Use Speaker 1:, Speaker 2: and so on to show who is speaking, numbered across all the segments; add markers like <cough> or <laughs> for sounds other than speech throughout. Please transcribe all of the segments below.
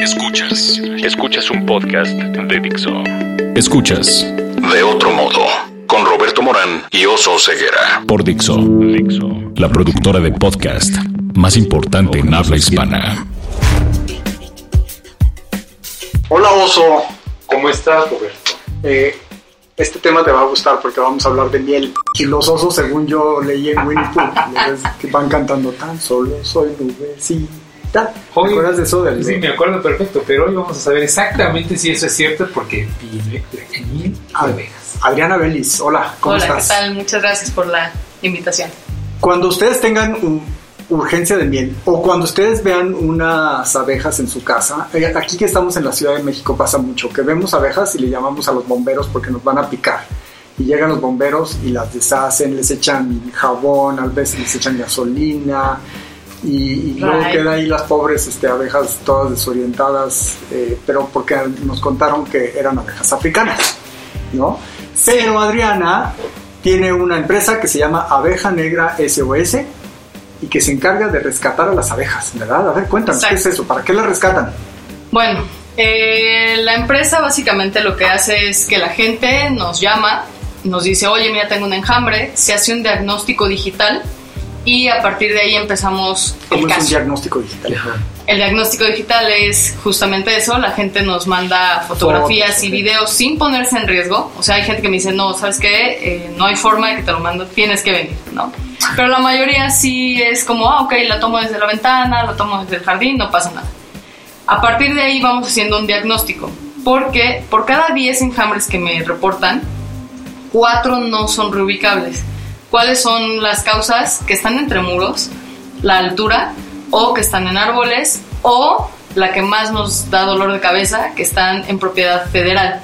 Speaker 1: Escuchas. Escuchas un podcast de Dixo. Escuchas. De otro modo. Con Roberto Morán y Oso Ceguera. Por Dixo. Dixo. La productora de podcast más importante en habla hispana.
Speaker 2: Hola Oso.
Speaker 3: ¿Cómo estás, Roberto?
Speaker 2: Eh, este tema te va a gustar porque vamos a hablar de miel. Y los osos, según yo leí en Winnie Pooh, <laughs> que van cantando tan solo soy nubecita. ¿Te
Speaker 3: Hoy-
Speaker 2: acuerdas de eso? Del,
Speaker 3: Sí, me acuerdo perfecto, pero hoy vamos a saber exactamente si eso es cierto porque de
Speaker 2: Ah,
Speaker 3: abejas.
Speaker 2: Adriana Belis, hola, ¿cómo
Speaker 4: Hola,
Speaker 2: estás?
Speaker 4: ¿qué tal? Muchas gracias por la invitación.
Speaker 2: Cuando ustedes tengan un- urgencia de miel o cuando ustedes vean unas abejas en su casa, eh, aquí que estamos en la Ciudad de México pasa mucho, que vemos abejas y le llamamos a los bomberos porque nos van a picar. Y llegan los bomberos y las deshacen, les echan jabón, a veces les echan gasolina y, y luego quedan ahí las pobres este, abejas todas desorientadas, eh, pero porque nos contaron que eran abejas africanas, ¿no? Pero Adriana tiene una empresa que se llama Abeja Negra SOS y que se encarga de rescatar a las abejas, ¿verdad? A ver, cuéntanos, ¿qué es eso? ¿Para qué las rescatan?
Speaker 4: Bueno, eh, la empresa básicamente lo que hace es que la gente nos llama, nos dice, oye, mira, tengo un enjambre, se hace un diagnóstico digital y a partir de ahí empezamos
Speaker 2: ¿Cómo
Speaker 4: el
Speaker 2: es un
Speaker 4: caso.
Speaker 2: diagnóstico digital?
Speaker 4: El diagnóstico digital es justamente eso, la gente nos manda fotografías
Speaker 2: Fotos,
Speaker 4: y videos sin ponerse en riesgo. O sea, hay gente que me dice, no, ¿sabes qué? Eh, no hay forma de que te lo mando, tienes que venir, ¿no? Pero la mayoría sí es como, ah, ok, la tomo desde la ventana, la tomo desde el jardín, no pasa nada. A partir de ahí vamos haciendo un diagnóstico, porque por cada 10 enjambres que me reportan, 4 no son reubicables. ¿Cuáles son las causas? Que están entre muros, la altura, o que están en árboles, o la que más nos da dolor de cabeza, que están en propiedad federal.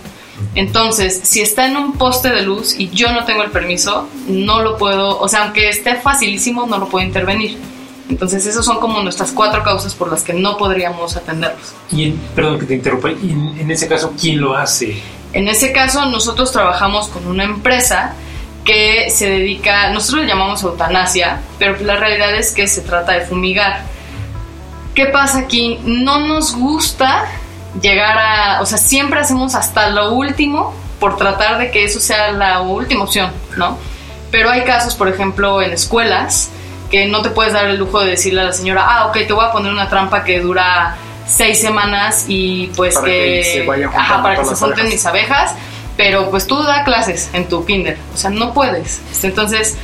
Speaker 4: Entonces, si está en un poste de luz y yo no tengo el permiso, no lo puedo, o sea, aunque esté facilísimo, no lo puedo intervenir. Entonces, esas son como nuestras cuatro causas por las que no podríamos atenderlos.
Speaker 3: Y en- perdón que te interrumpa, y en, en ese caso, ¿quién lo hace?
Speaker 4: En ese caso, nosotros trabajamos con una empresa que se dedica, nosotros le llamamos eutanasia, pero la realidad es que se trata de fumigar. ¿Qué pasa aquí? No nos gusta llegar a, o sea, siempre hacemos hasta lo último por tratar de que eso sea la última opción, ¿no? Pero hay casos, por ejemplo, en escuelas, que no te puedes dar el lujo de decirle a la señora, ah, ok, te voy a poner una trampa que dura seis semanas y pues
Speaker 2: Para que se vayan
Speaker 4: ajá, para que se junten mis abejas, pero pues tú da clases en tu kinder, o sea, no puedes. Entonces,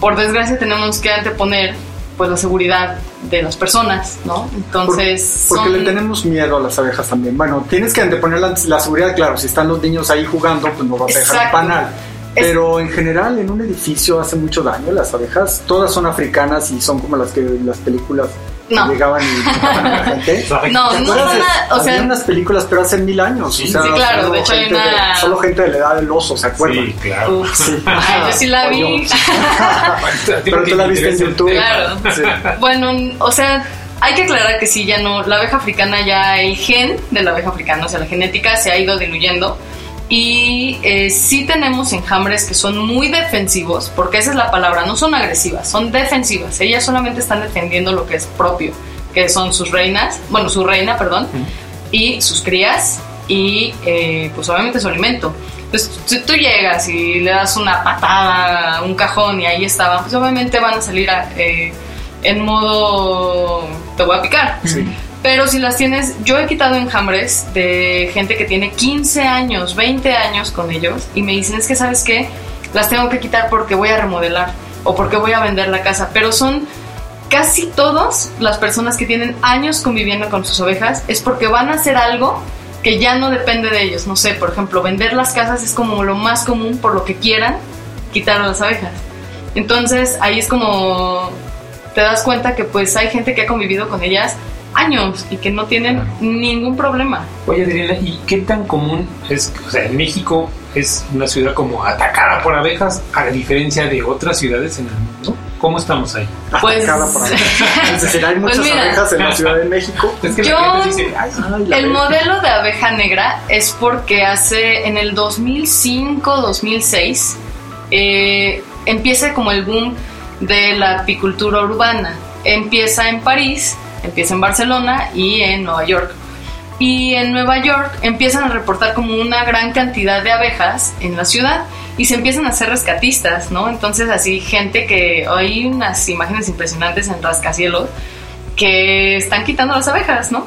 Speaker 4: por desgracia tenemos que anteponer pues la seguridad de las personas, ¿no? Entonces,
Speaker 2: Porque
Speaker 4: son-
Speaker 2: le tenemos miedo a las abejas también. Bueno, tienes que anteponer la, la seguridad, claro, si están los niños ahí jugando, pues no vas a dejar
Speaker 4: Exacto.
Speaker 2: panal. Pero en general en un edificio hace mucho daño las abejas. Todas son africanas y son como las que las películas
Speaker 4: No.
Speaker 2: llegaban y mataban a la gente.
Speaker 4: No,
Speaker 2: ¿Te
Speaker 4: no son
Speaker 2: de-
Speaker 4: a- o sea-
Speaker 2: había unas películas, pero hace mil años.
Speaker 3: Sí,
Speaker 2: o sea,
Speaker 4: sí, claro,
Speaker 2: solo
Speaker 4: de hecho hay
Speaker 2: gente
Speaker 4: una-
Speaker 2: de- solo gente de la edad del oso, ¿se acuerdan?
Speaker 3: Sí, claro. <laughs>
Speaker 2: Sí.
Speaker 4: Ay, yo sí la vi. <laughs>
Speaker 2: Pero tú la
Speaker 3: te
Speaker 2: viste en YouTube.
Speaker 4: Claro.
Speaker 2: Sí.
Speaker 4: Bueno, o sea, hay que aclarar que sí, ya no, la abeja africana ya, el gen de la abeja africana, o sea, la genética se ha ido diluyendo. Y eh, sí tenemos enjambres que son muy defensivos, porque esa es la palabra, no son agresivas, son defensivas. Ellas solamente están defendiendo lo que es propio, que son sus reinas, bueno, su reina, perdón, y sus crías, y eh, pues obviamente su alimento. Pues si tú llegas y le das una patada a un cajón y ahí estaban, pues obviamente van a salir a, eh, en modo te voy a picar. <laughs> Pero si las tienes, yo he quitado enjambres de gente que tiene 15 años, 20 años con ellos y me dicen, es que sabes qué, las tengo que quitar porque voy a remodelar o porque voy a vender la casa. Pero son casi todas las personas que tienen años conviviendo con sus ovejas es porque van a hacer algo que ya no depende de ellos. No sé, por ejemplo, vender las casas es como lo más común por lo que quieran quitar a las abejas. Entonces ahí es como te das cuenta que pues hay gente que ha convivido con ellas años y que no tienen ningún problema.
Speaker 3: Oye, Adriana, ¿y qué tan común es? O sea, en México es una ciudad como atacada por abejas, a diferencia de otras ciudades en el mundo. ¿Cómo estamos ahí?
Speaker 4: Pues-
Speaker 2: Atacada por abejas. <laughs> Es decir, hay
Speaker 4: Pues
Speaker 2: muchas
Speaker 4: mira.
Speaker 2: abejas en la Ciudad de México.
Speaker 3: Es que
Speaker 4: Yo-
Speaker 3: la gente dice, ay,
Speaker 2: Ay, la
Speaker 4: El
Speaker 2: abeja.
Speaker 4: modelo de abeja negra es porque hace en el 2005-2006 eh, empieza como el boom de la apicultura urbana. Empieza en París, empieza en Barcelona y en Nueva York. Y en Nueva York empiezan a reportar como una gran cantidad de abejas en la ciudad y se empiezan a hacer rescatistas, ¿no? Entonces así gente que hay unas imágenes impresionantes en rascacielos que están quitando las abejas, ¿no?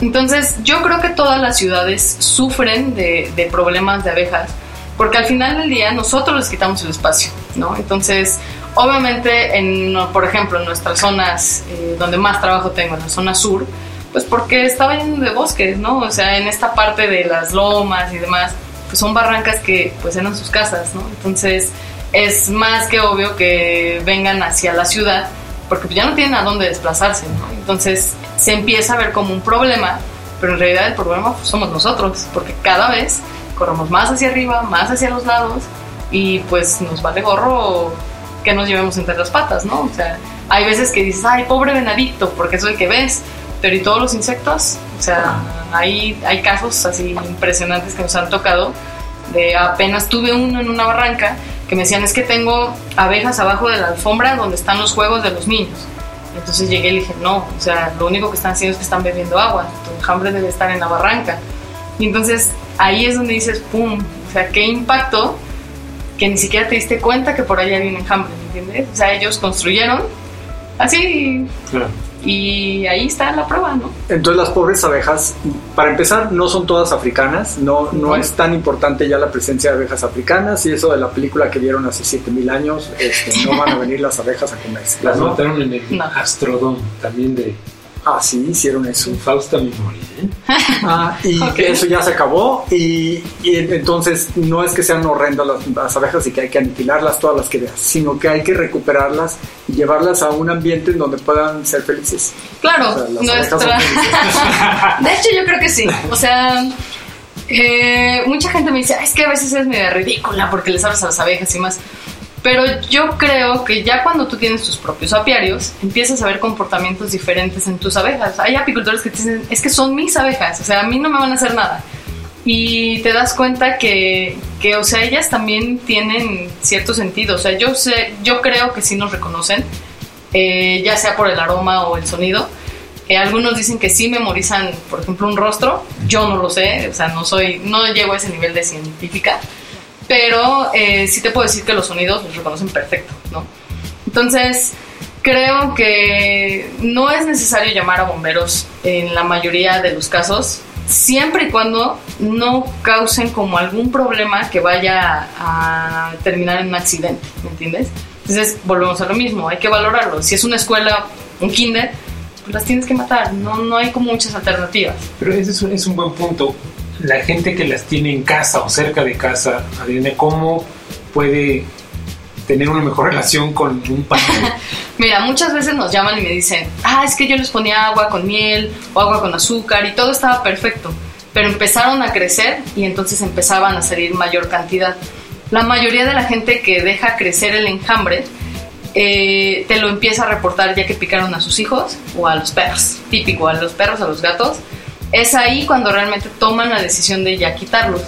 Speaker 4: Entonces yo creo que todas las ciudades sufren de, problemas de abejas porque al final del día nosotros les quitamos el espacio, ¿no? Entonces obviamente en, por ejemplo, en nuestras zonas eh, donde más trabajo tengo, en la zona sur, pues porque estaba lleno de bosques, ¿no? O sea, en esta parte de las lomas y demás, pues son barrancas que pues eran sus casas, ¿no? Entonces es más que obvio que vengan hacia la ciudad porque ya no tienen a dónde desplazarse, ¿no? Entonces se empieza a ver como un problema, pero en realidad el problema pues, somos nosotros, porque cada vez corremos más hacia arriba, más hacia los lados y pues nos vale gorro que nos llevemos entre las patas, ¿no? O sea, hay veces que dices, ay, pobre venadito, porque es el que ves, pero ¿y todos los insectos? O sea, hay, hay casos así impresionantes que nos han tocado. De apenas tuve uno en una barranca que me decían, es que tengo abejas abajo de la alfombra donde están los juegos de los niños. Entonces llegué y le dije, no, o sea, lo único que están haciendo es que están bebiendo agua, tu enjambre debe estar en la barranca. Y entonces ahí es donde dices, ¡pum! O sea, qué impacto que ni siquiera te diste cuenta que por allá había un enjambre, ¿me entiendes? O sea, ellos construyeron así. Claro. Y ahí está la prueba, ¿no?
Speaker 2: Entonces las pobres abejas, para empezar, no son todas africanas, no, no es tan importante ya la presencia de abejas africanas y eso de la película que vieron hace 7000 años, este, no van a venir las abejas a comerse. <laughs>
Speaker 3: Las mataron en el Astrodome también de
Speaker 2: Ah, sí, hicieron eso.
Speaker 3: Fausta Memoria. ¿eh? <laughs>
Speaker 2: Ah, y eso ya se acabó. Y, entonces no es que sean horrendas las, abejas y que hay que aniquilarlas todas las que veas, sino que hay que recuperarlas y llevarlas a un ambiente en donde puedan ser felices.
Speaker 4: Claro, nuestra... <laughs> de hecho, yo creo que sí. O sea. Eh, mucha gente me dice, es que a veces es medio ridícula porque les hablas a las abejas y más. Pero yo creo que ya cuando tú tienes tus propios apiarios, empiezas a ver comportamientos diferentes en tus abejas. Hay apicultores que te dicen, es que son mis abejas, o sea, a mí no me van a hacer nada. Y te das cuenta que, que o sea, ellas también tienen cierto sentido. O sea, yo, sé, yo creo que sí nos reconocen, eh, ya sea por el aroma o el sonido. Eh, algunos dicen que sí memorizan, por ejemplo, un rostro. Yo no lo sé, o sea, no soy, no llego a ese nivel de científica pero eh, sí te puedo decir que los sonidos los reconocen perfecto, ¿no? Entonces, creo que no es necesario llamar a bomberos en la mayoría de los casos, siempre y cuando no causen como algún problema que vaya a terminar en un accidente, ¿me entiendes? Entonces, volvemos a lo mismo, hay que valorarlo. Si es una escuela, un kinder, pues las tienes que matar, no, no hay como muchas alternativas.
Speaker 3: Pero ese es un, es un buen punto la gente que las tiene en casa o cerca de casa, Adriana, ¿cómo puede tener una mejor relación con un pájaro? <laughs>
Speaker 4: Mira, muchas veces nos llaman y me dicen, ah, es que yo les ponía agua con miel o agua con azúcar y todo estaba perfecto, pero empezaron a crecer y entonces empezaban a salir mayor cantidad. La mayoría de la gente que deja crecer el enjambre eh, te lo empieza a reportar ya que picaron a sus hijos o a los perros, típico, a los perros, a los gatos es ahí cuando realmente toman la decisión de ya quitarlos.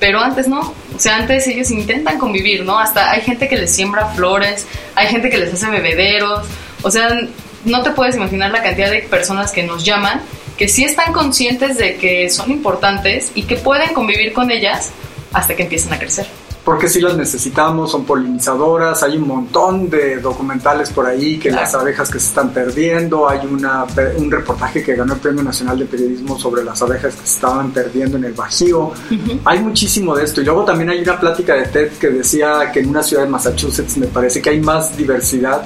Speaker 4: Pero antes no, o sea, antes ellos intentan convivir, ¿no? Hasta hay gente que les siembra flores, hay gente que les hace bebederos, o sea, no te puedes imaginar la cantidad de personas que nos llaman que sí están conscientes de que son importantes y que pueden convivir con ellas hasta que empiecen a crecer
Speaker 2: porque si las necesitamos, son polinizadoras, hay un montón de documentales por ahí que las abejas que se están perdiendo, hay una, un reportaje que ganó el Premio Nacional de Periodismo sobre las abejas que se estaban perdiendo en el Bajío, hay muchísimo de esto. Y luego también hay una plática de TED que decía que en una ciudad de Massachusetts me parece que hay más diversidad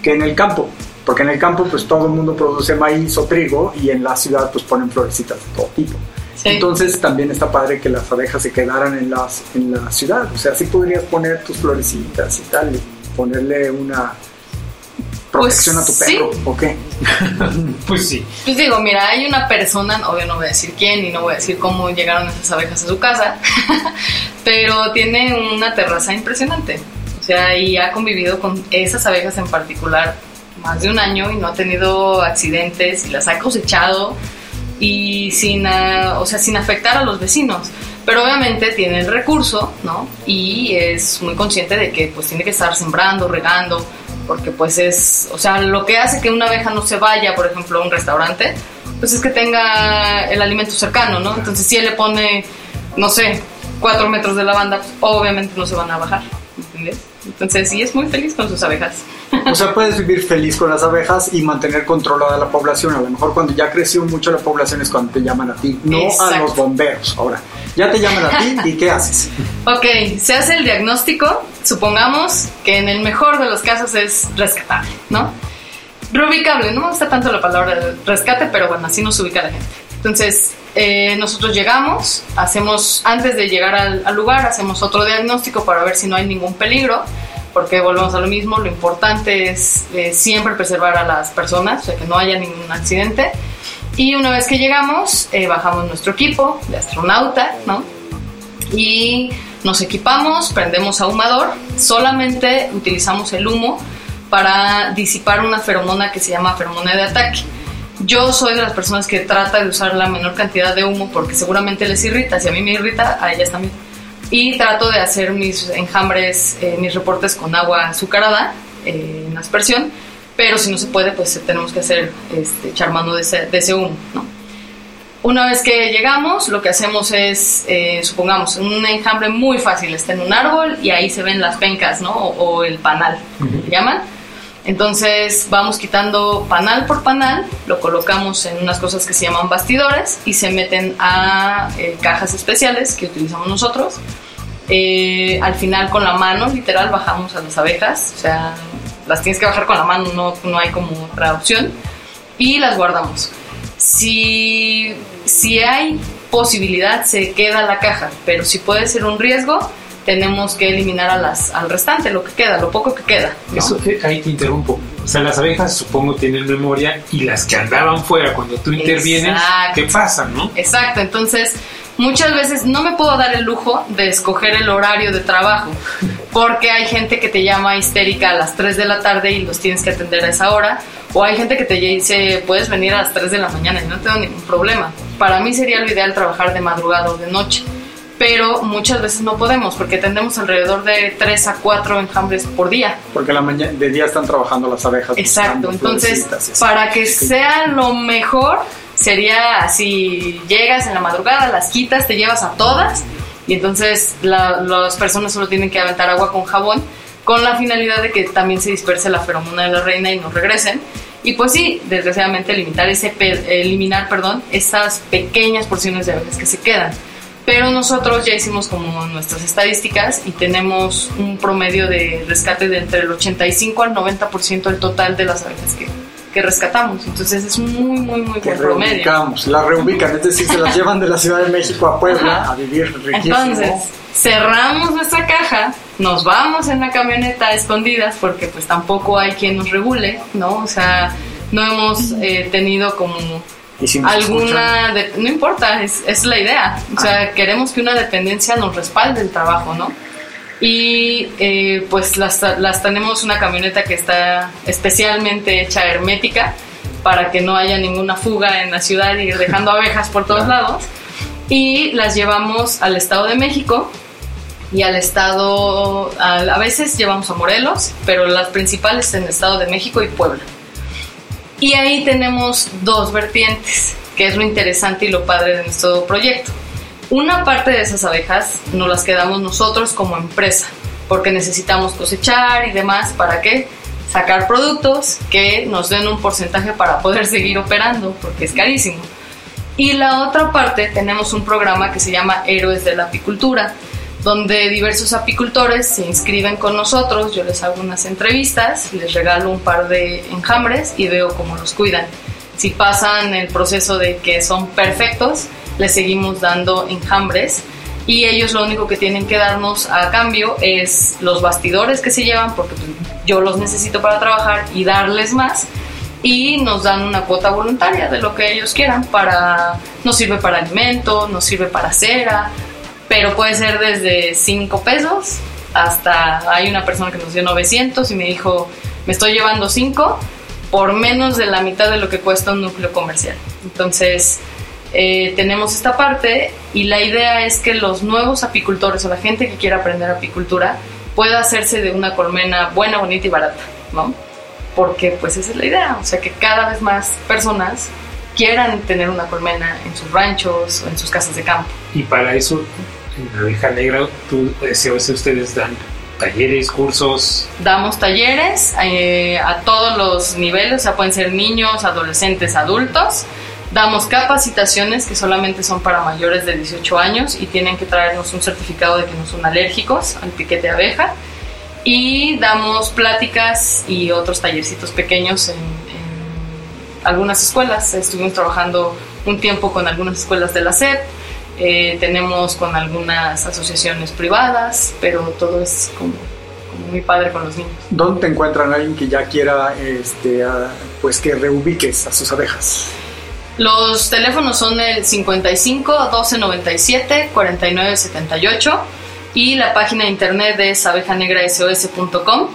Speaker 2: que en el campo, porque en el campo pues todo el mundo produce maíz o trigo y en la ciudad pues ponen florecitas de todo tipo. Entonces también está padre que las abejas se quedaran en, las, en la ciudad. O sea, sí podrías poner tus florecitas y tal, y ponerle una protección a tu pues perro, ¿o qué? <laughs>
Speaker 3: pues sí.
Speaker 4: Pues digo, mira, hay una persona, obvio no voy a decir quién y no voy a decir cómo llegaron esas abejas a su casa, <laughs> pero tiene una terraza impresionante. O sea, y ha convivido con esas abejas en particular más de un año y no ha tenido accidentes y las ha cosechado y sin, ah, o sea, sin afectar a los vecinos. Pero obviamente tiene el recurso, ¿no? Y es muy consciente de que pues tiene que estar sembrando, regando, porque pues es, o sea, lo que hace que una abeja no se vaya, por ejemplo, a un restaurante, pues es que tenga el alimento cercano, ¿no? Entonces si él le pone, no sé, cuatro metros de lavanda, pues, obviamente no se van a bajar, ¿entiendes? Entonces sí es muy feliz con sus abejas.
Speaker 2: O sea, puedes vivir feliz con las abejas y mantener controlada la población. A lo mejor cuando ya creció mucho la población es cuando te llaman a ti, no a los bomberos. Ahora, ya te llaman a ti y ¿qué haces?
Speaker 4: Ok, se hace el diagnóstico. Supongamos que en el mejor de los casos es rescatable, ¿no? Reubicable, no me gusta tanto la palabra rescate, pero bueno, así nos ubica la gente. Entonces, eh, nosotros llegamos, hacemos, antes de llegar al, lugar, hacemos otro diagnóstico para ver si no hay ningún peligro, porque volvemos a lo mismo, lo importante es eh, siempre preservar a las personas, o sea, que no haya ningún accidente. Y una vez que llegamos, eh, bajamos nuestro equipo de astronauta, ¿no? Y nos equipamos, prendemos ahumador, solamente utilizamos el humo para disipar una feromona que se llama feromona de ataque. Yo soy de las personas que trata de usar la menor cantidad de humo porque seguramente les irrita. Si a mí me irrita, a ellas también. Y trato de hacer mis enjambres, eh, mis reportes con agua azucarada eh, en aspersión. Pero si no se puede, pues tenemos que hacer, este, echar mano de ese, de ese humo, ¿no? Una vez que llegamos, lo que hacemos es, eh, supongamos, un enjambre muy fácil, está en un árbol y ahí se ven las pencas, ¿no? O, el panal, uh llaman entonces vamos quitando panal por panal, lo colocamos en unas cosas que se llaman bastidores y se meten a eh, cajas especiales que utilizamos nosotros. Eh, al final con la mano, literal, bajamos a las abejas, o sea, las tienes que bajar con la mano, no, no hay como otra opción, y las guardamos. Si, si hay posibilidad, se queda la caja, pero si puede ser un riesgo, tenemos que eliminar a las, al restante, lo que queda, lo poco que queda.
Speaker 3: Eso, eh, ahí te interrumpo. O sea, las abejas supongo tienen memoria y las que andaban fuera cuando tú intervienes, ¿qué pasa, no?
Speaker 4: Exacto, entonces muchas veces no me puedo dar el lujo de escoger el horario de trabajo porque hay gente que te llama histérica a las 3 de la tarde y los tienes que atender a esa hora o hay gente que te dice puedes venir a las 3 de la mañana y no tengo ningún problema. Para mí sería lo ideal trabajar de madrugada o de noche pero muchas veces no podemos porque tendemos alrededor de 3 a 4 enjambres por día.
Speaker 2: Porque la mañana, de día están trabajando las abejas.
Speaker 4: Exacto, entonces para que sea lo mejor sería así, llegas en la madrugada, las quitas, te llevas a todas y entonces las personas solo tienen que aventar agua con jabón con la finalidad de que también se disperse la feromona de la reina y no regresen. Y pues sí, desgraciadamente limitar ese, eliminar perdón, esas pequeñas porciones de abejas que se quedan pero nosotros ya hicimos como nuestras estadísticas y tenemos un promedio de rescate de entre el 85 al 90% del total de las abejas que, que rescatamos. Entonces es muy, muy, muy buen promedio.
Speaker 2: La reubican, es decir, se las llevan de la Ciudad de México a Puebla a vivir riquísimo.
Speaker 4: Entonces, cerramos nuestra caja, nos vamos en la camioneta escondidas porque pues tampoco hay quien nos regule, ¿no? O sea, no hemos eh, tenido como alguna, no importa, es, es, la idea. O sea, ah. queremos que una dependencia nos respalde el trabajo, ¿no? Y eh, pues las, las tenemos una camioneta que está especialmente hecha hermética para que no haya ninguna fuga en la ciudad y ir dejando abejas por todos lados. Y las llevamos al Estado de México y al Estado, a, a veces llevamos a Morelos, pero las principales en el Estado de México y Puebla. Y ahí tenemos dos vertientes, que es lo interesante y lo padre de nuestro proyecto. Una parte de esas abejas nos las quedamos nosotros como empresa, porque necesitamos cosechar y demás, ¿para qué? Sacar productos que nos den un porcentaje para poder <laughs> seguir operando, porque es carísimo. Y la otra parte tenemos un programa que se llama Héroes de la Apicultura, donde diversos apicultores se inscriben con nosotros, yo les hago unas entrevistas, les regalo un par de enjambres y veo cómo los cuidan. Si pasan el proceso de que son perfectos, les seguimos dando enjambres y ellos lo único que tienen que darnos a cambio es los bastidores que se llevan, porque pues, yo los necesito para trabajar y darles más y nos dan una cuota voluntaria de lo que ellos quieran para nos sirve para alimento, nos sirve para cera, pero puede ser desde 5 pesos hasta hay una persona que nos dio 900 y me dijo, me estoy llevando 5 por menos de la mitad de lo que cuesta un núcleo comercial. Entonces, eh, tenemos esta parte y la idea es que los nuevos apicultores o la gente que quiera aprender apicultura pueda hacerse de una colmena buena, bonita y barata, ¿no? Porque pues esa es la idea, o sea que cada vez más personas quieran tener una colmena en sus ranchos o en sus casas de campo.
Speaker 3: Y para eso, en abeja negra, tú, SOS, ustedes dan talleres, cursos.
Speaker 4: Damos talleres eh, a todos los niveles, o sea, pueden ser niños, adolescentes, adultos. Damos capacitaciones que solamente son para mayores de 18 años y tienen que traernos un certificado de que no son alérgicos al piquete de abeja. Y damos pláticas y otros tallercitos pequeños en, algunas escuelas. Estuvimos trabajando un tiempo con algunas escuelas de la SEP, eh, tenemos con algunas asociaciones privadas, pero todo es como, muy padre con los niños.
Speaker 2: ¿Dónde te encuentran alguien que ya quiera este, pues que reubiques a sus abejas?
Speaker 4: Los teléfonos son el 55 12 97 49 78 y la página de internet es abejanegrasos.com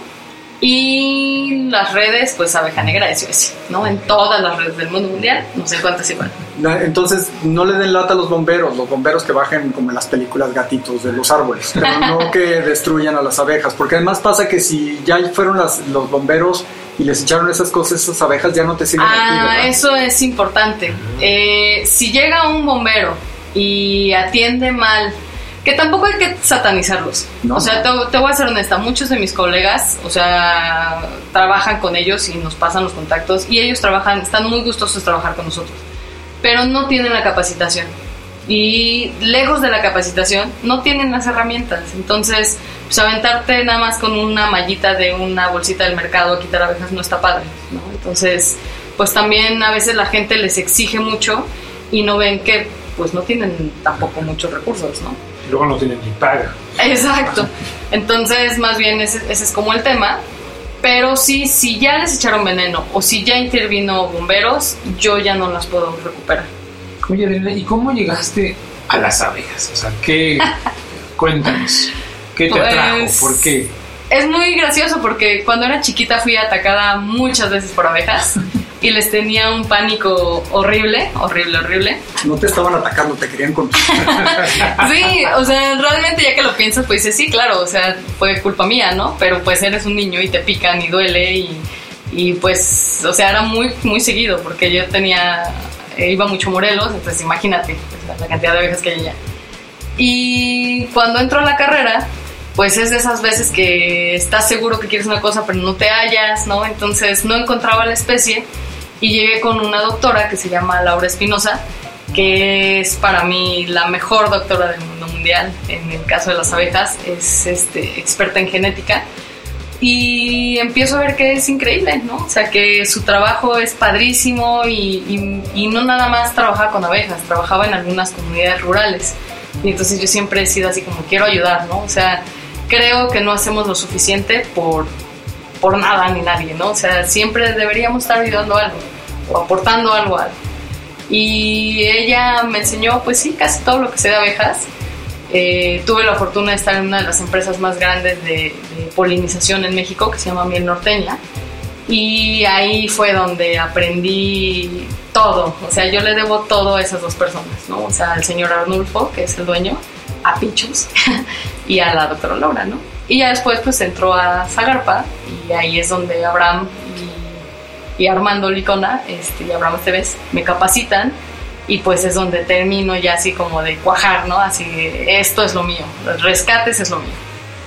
Speaker 4: y las redes, pues Abeja Negra SOS, ¿no? En todas las redes del mundo mundial nos encuentras igual.
Speaker 2: Entonces, no le den lata a los bomberos, los bomberos que bajen como en las películas gatitos de los árboles, pero no <laughs> que destruyan a las abejas, porque además pasa que si ya fueron las, los bomberos y les echaron esas cosas, esas abejas ya no te siguen.
Speaker 4: Ah, eso es importante. Eh, si llega un bombero y atiende mal que tampoco hay que satanizarlos. o sea, te, voy a ser honesta, muchos de mis colegas, o sea, trabajan con ellos y nos pasan los contactos y ellos trabajan, están muy gustosos de trabajar con nosotros, pero no tienen la capacitación. Y lejos de la capacitación, no tienen las herramientas. Entonces, pues aventarte nada más con una mallita de una bolsita del mercado a quitar abejas no está padre, ¿no? Entonces, pues también a veces la gente les exige mucho y no ven que pues no tienen tampoco muchos recursos, ¿no?
Speaker 3: Luego no tienen ni paga.
Speaker 4: Exacto. Entonces, más bien ese, es como el tema. Pero sí, si ya les echaron veneno o si ya intervino bomberos, yo ya no las puedo recuperar.
Speaker 3: Oye, ¿y cómo llegaste a las abejas? O sea, ¿qué? <laughs> Cuéntanos. ¿Qué te atrajo? Pues, ¿Por qué?
Speaker 4: Es muy gracioso porque cuando era chiquita fui atacada muchas veces por abejas y les tenía un pánico horrible, horrible, horrible.
Speaker 2: No te estaban atacando, te querían contar. <laughs>
Speaker 4: sí, o sea, realmente ya que lo piensas, pues sí, claro, o sea, fue culpa mía, ¿no? Pero pues eres un niño y te pican y duele y, y pues, o sea, era muy, muy seguido porque yo tenía, eh, iba mucho Morelos, entonces imagínate pues, la cantidad de abejas que hay allá. Y cuando entro a la carrera, pues es de esas veces que estás seguro que quieres una cosa pero no te hallas, ¿no? Entonces no encontraba la especie y llegué con una doctora que se llama Laura Espinosa, que es para mí la mejor doctora del mundo mundial en el caso de las abejas, es este, experta en genética. Y empiezo a ver que es increíble, ¿no? O sea, que su trabajo es padrísimo y, y, no nada más trabajaba con abejas, trabajaba en algunas comunidades rurales. Y entonces yo siempre he sido así como quiero ayudar, ¿no? O sea, creo que no hacemos lo suficiente por, por nada ni nadie, ¿no? O sea, siempre deberíamos estar ayudando algo o aportando algo a. Y ella me enseñó, pues sí, casi todo lo que sé de abejas. Eh, tuve la fortuna de estar en una de las empresas más grandes de, polinización en México, que se llama Miel Norteña. Y ahí fue donde aprendí todo. O sea, yo le debo todo a esas dos personas, ¿no? O sea, al señor Arnulfo, que es el dueño, a Pichos, <laughs> y a la doctora Laura, ¿no? Y ya después pues entró a Zagarpa y ahí es donde Abraham y, Armando Licona este, y Abraham Esteves me capacitan y pues es donde termino ya así como de cuajar, ¿no? Así, esto es lo mío, rescates es lo mío.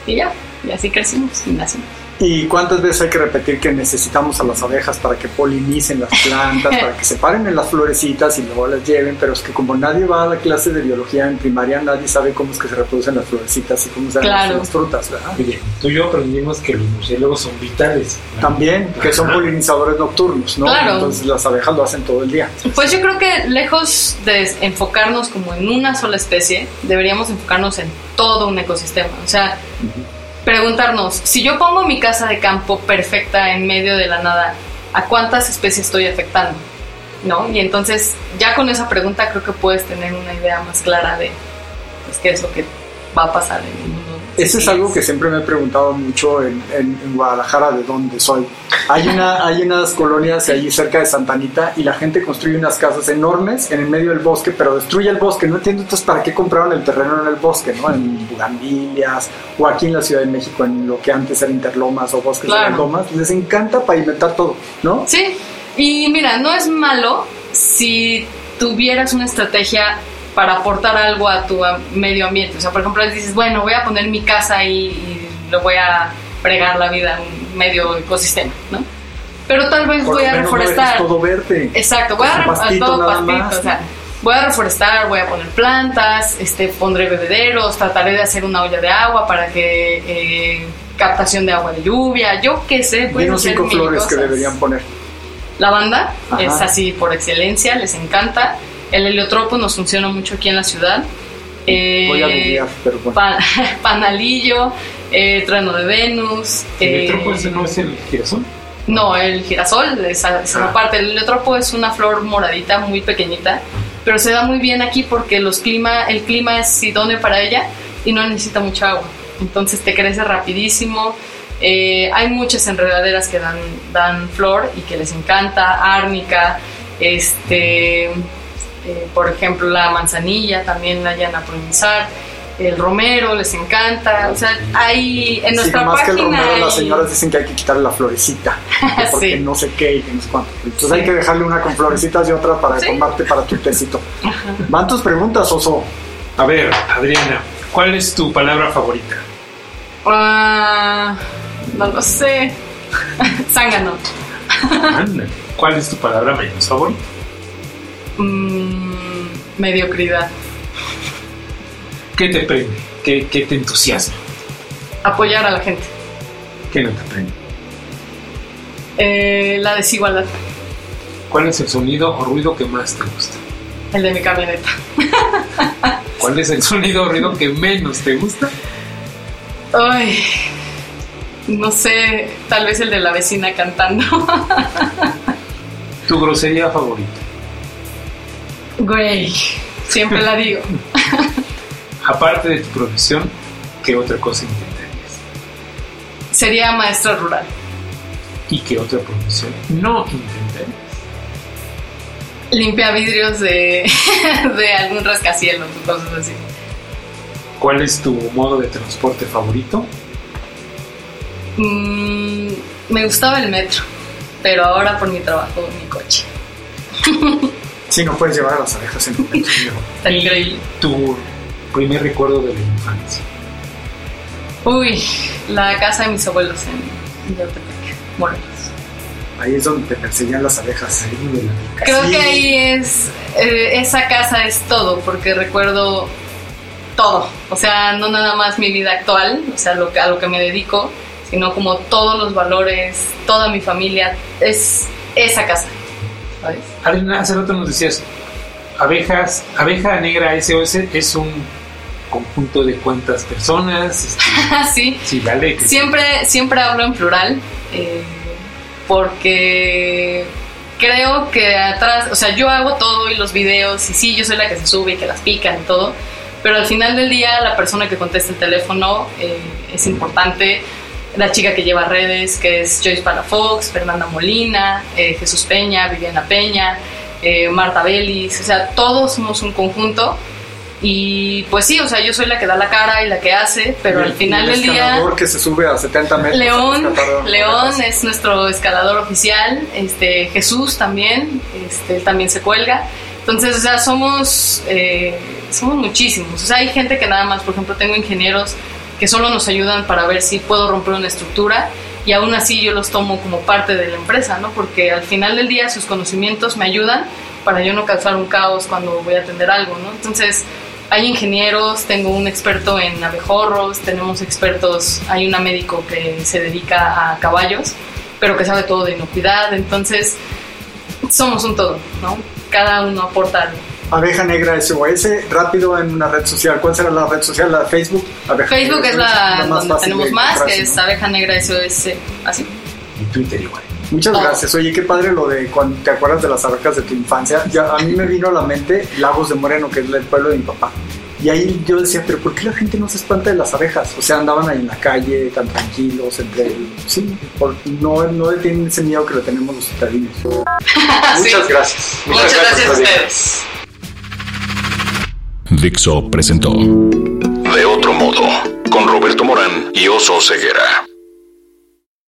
Speaker 4: Y ya, y así crecimos y nacimos.
Speaker 2: ¿Y cuántas veces hay que repetir que necesitamos a las abejas para que polinicen las plantas, para que se paren en las florecitas y luego las lleven? Pero es que como nadie va a la clase de biología en primaria, nadie sabe cómo es que se reproducen las florecitas y cómo se hacen las frutas, ¿verdad?
Speaker 3: Oye, tú y yo aprendimos que los murciélagos son vitales.
Speaker 2: También, que son polinizadores nocturnos, ¿no?
Speaker 4: Claro.
Speaker 2: Entonces las abejas lo hacen todo el día.
Speaker 4: Pues yo creo que lejos de enfocarnos como en una sola especie, deberíamos enfocarnos en todo un ecosistema. O sea, preguntarnos, si yo pongo mi casa de campo perfecta en medio de la nada, ¿a cuántas especies estoy afectando? ¿No? Y entonces, ya con esa pregunta creo que puedes tener una idea más clara de pues, qué es lo que va a pasar en el mundo
Speaker 2: eso es algo que siempre me he preguntado mucho en, en, Guadalajara, de donde soy. Hay, una, hay unas colonias allí cerca de Santa Anita y la gente construye unas casas enormes en el medio del bosque, pero destruye el bosque. No entiendo entonces para qué compraron el terreno en el bosque, ¿no? En Bugambilias o aquí en la Ciudad de México, en lo que antes era Interlomas o Bosques de Lomas. Les encanta pavimentar todo, ¿no?
Speaker 4: Sí, y mira, no es malo si tuvieras una estrategia para aportar algo a tu medio ambiente. O sea, por ejemplo, dices, bueno, voy a poner mi casa y, y lo voy a fregar la vida en un medio ecosistema, ¿no? Pero tal vez voy a reforestar.
Speaker 2: todo verde.
Speaker 4: Exacto, voy a, reforestar todo pastito, o sea, voy a reforestar, voy a poner plantas, este, pondré bebederos, trataré de hacer una olla de agua para que eh, captación de agua de lluvia, yo qué sé.
Speaker 2: Dinos cinco flores que deberían poner.
Speaker 4: La banda es así por excelencia, les encanta. El heliotropo nos funciona mucho aquí en la ciudad.
Speaker 2: Voy a eh, pero <laughs>
Speaker 4: panalillo, eh, trueno de Venus.
Speaker 3: ¿El heliotropo ese no es el girasol?
Speaker 4: No, el girasol, esa, esa ah. parte. El heliotropo es una flor moradita muy pequeñita, pero se da muy bien aquí porque los clima, el clima es idóneo para ella y no necesita mucha agua. Entonces te crece rapidísimo. Eh, hay muchas enredaderas que dan, dan flor y que les encanta, árnica, este, eh, por ejemplo la manzanilla también la llaman a el romero les encanta, o sea, hay en nuestra sí, más que el romero,
Speaker 2: las señoras dicen que hay que quitarle la florecita, <laughs> porque no sé qué y no sé cuánto. Entonces hay que dejarle una con florecitas y otra para tomarte para tu tecito. Van tus preguntas, Oso.
Speaker 3: A ver, Adriana, ¿cuál es tu palabra favorita?
Speaker 4: Uh, no lo sé. <laughs> Zángano.
Speaker 3: ¿Cuál es tu palabra menos favorita?
Speaker 4: Mm, mediocridad.
Speaker 3: ¿Qué te prende? ¿Qué, te entusiasma?
Speaker 4: Apoyar a la gente.
Speaker 3: ¿Qué no te prende?
Speaker 4: Eh, la desigualdad.
Speaker 3: ¿Cuál es el sonido o ruido que más te gusta?
Speaker 4: El de mi camioneta. <laughs>
Speaker 3: ¿Cuál es el sonido o ruido que menos te gusta?
Speaker 4: Ay, no sé, tal vez el de la vecina cantando. <laughs>
Speaker 3: ¿Tu grosería favorita?
Speaker 4: Güey, siempre la digo. <laughs>
Speaker 3: Aparte de tu profesión, ¿qué otra cosa intentarías?
Speaker 4: Sería maestra rural.
Speaker 3: ¿Y qué otra profesión no intentarías?
Speaker 4: Limpia vidrios de, <laughs> de algún rascacielos o cosas así.
Speaker 3: ¿Cuál es tu modo de transporte favorito?
Speaker 4: Mm, me gustaba el metro, pero ahora por mi trabajo, mi coche. <laughs>
Speaker 2: Sí, no puedes llevar a las abejas en un.
Speaker 4: Está increíble.
Speaker 3: Tu primer recuerdo de la infancia?
Speaker 4: Uy, la casa de mis abuelos en Yautepec, Morelos.
Speaker 2: Ahí es donde te perseguían las abejas.
Speaker 4: Creo que ahí es, eh, esa casa es todo, porque recuerdo todo. O sea, no nada más mi vida actual, o sea, lo, a lo que me dedico, sino como todos los valores, toda mi familia, es esa casa. ¿Sabes?
Speaker 3: hace rato nos decías, abejas, abeja negra SOS es un conjunto de cuántas personas.
Speaker 4: Este, <laughs> sí.
Speaker 3: Sí, vale.
Speaker 4: Siempre, siempre hablo en plural, eh, porque creo que atrás, o sea, yo hago todo y los videos, y sí, yo soy la que se sube y que las pican y todo, pero al final del día la persona que contesta el teléfono eh, es importante. La chica que lleva redes, que es Joyce Palafox, Fernanda Molina, eh, Jesús Peña, Viviana Peña, Marta Belis, o sea, todos somos un conjunto y pues sí, o sea, yo soy la que da la cara y la que hace, pero al final del día...
Speaker 2: que se sube a 70 metros.
Speaker 4: León, León es nuestro escalador oficial, este Jesús también, este, él también se cuelga. Entonces, o sea, somos, eh, somos muchísimos. O sea, hay gente que nada más, por ejemplo, tengo ingenieros que solo nos ayudan para ver si puedo romper una estructura y aún así yo los tomo como parte de la empresa, ¿no? Porque al final del día sus conocimientos me ayudan para yo no causar un caos cuando voy a atender algo, ¿no? Entonces, hay ingenieros, tengo un experto en abejorros, tenemos expertos, hay una médico que se dedica a caballos, pero que sabe todo de inocuidad, entonces somos un todo, ¿no? Cada uno aporta algo.
Speaker 2: Abeja Negra SOS, rápido en una red social. ¿Cuál será la red social? ¿La Facebook?
Speaker 4: Facebook es la, donde tenemos más, que es Abeja Negra SOS, así.
Speaker 3: Y Twitter igual.
Speaker 2: Muchas gracias. Oye, qué padre lo de cuando te acuerdas de las abejas de tu infancia. Ya, a mí me vino a la mente Lagos de Moreno, que es el pueblo de mi papá. Y ahí yo decía, pero ¿por qué la gente no se espanta de las abejas? O sea, andaban ahí en la calle tan tranquilos, entre... Sí, no, no tienen ese miedo que lo tenemos los citadinos. <laughs> Muchas gracias.
Speaker 4: Muchas, gracias, a ustedes.
Speaker 1: Dixo presentó De otro modo, con Roberto Morán y Oso Ceguera.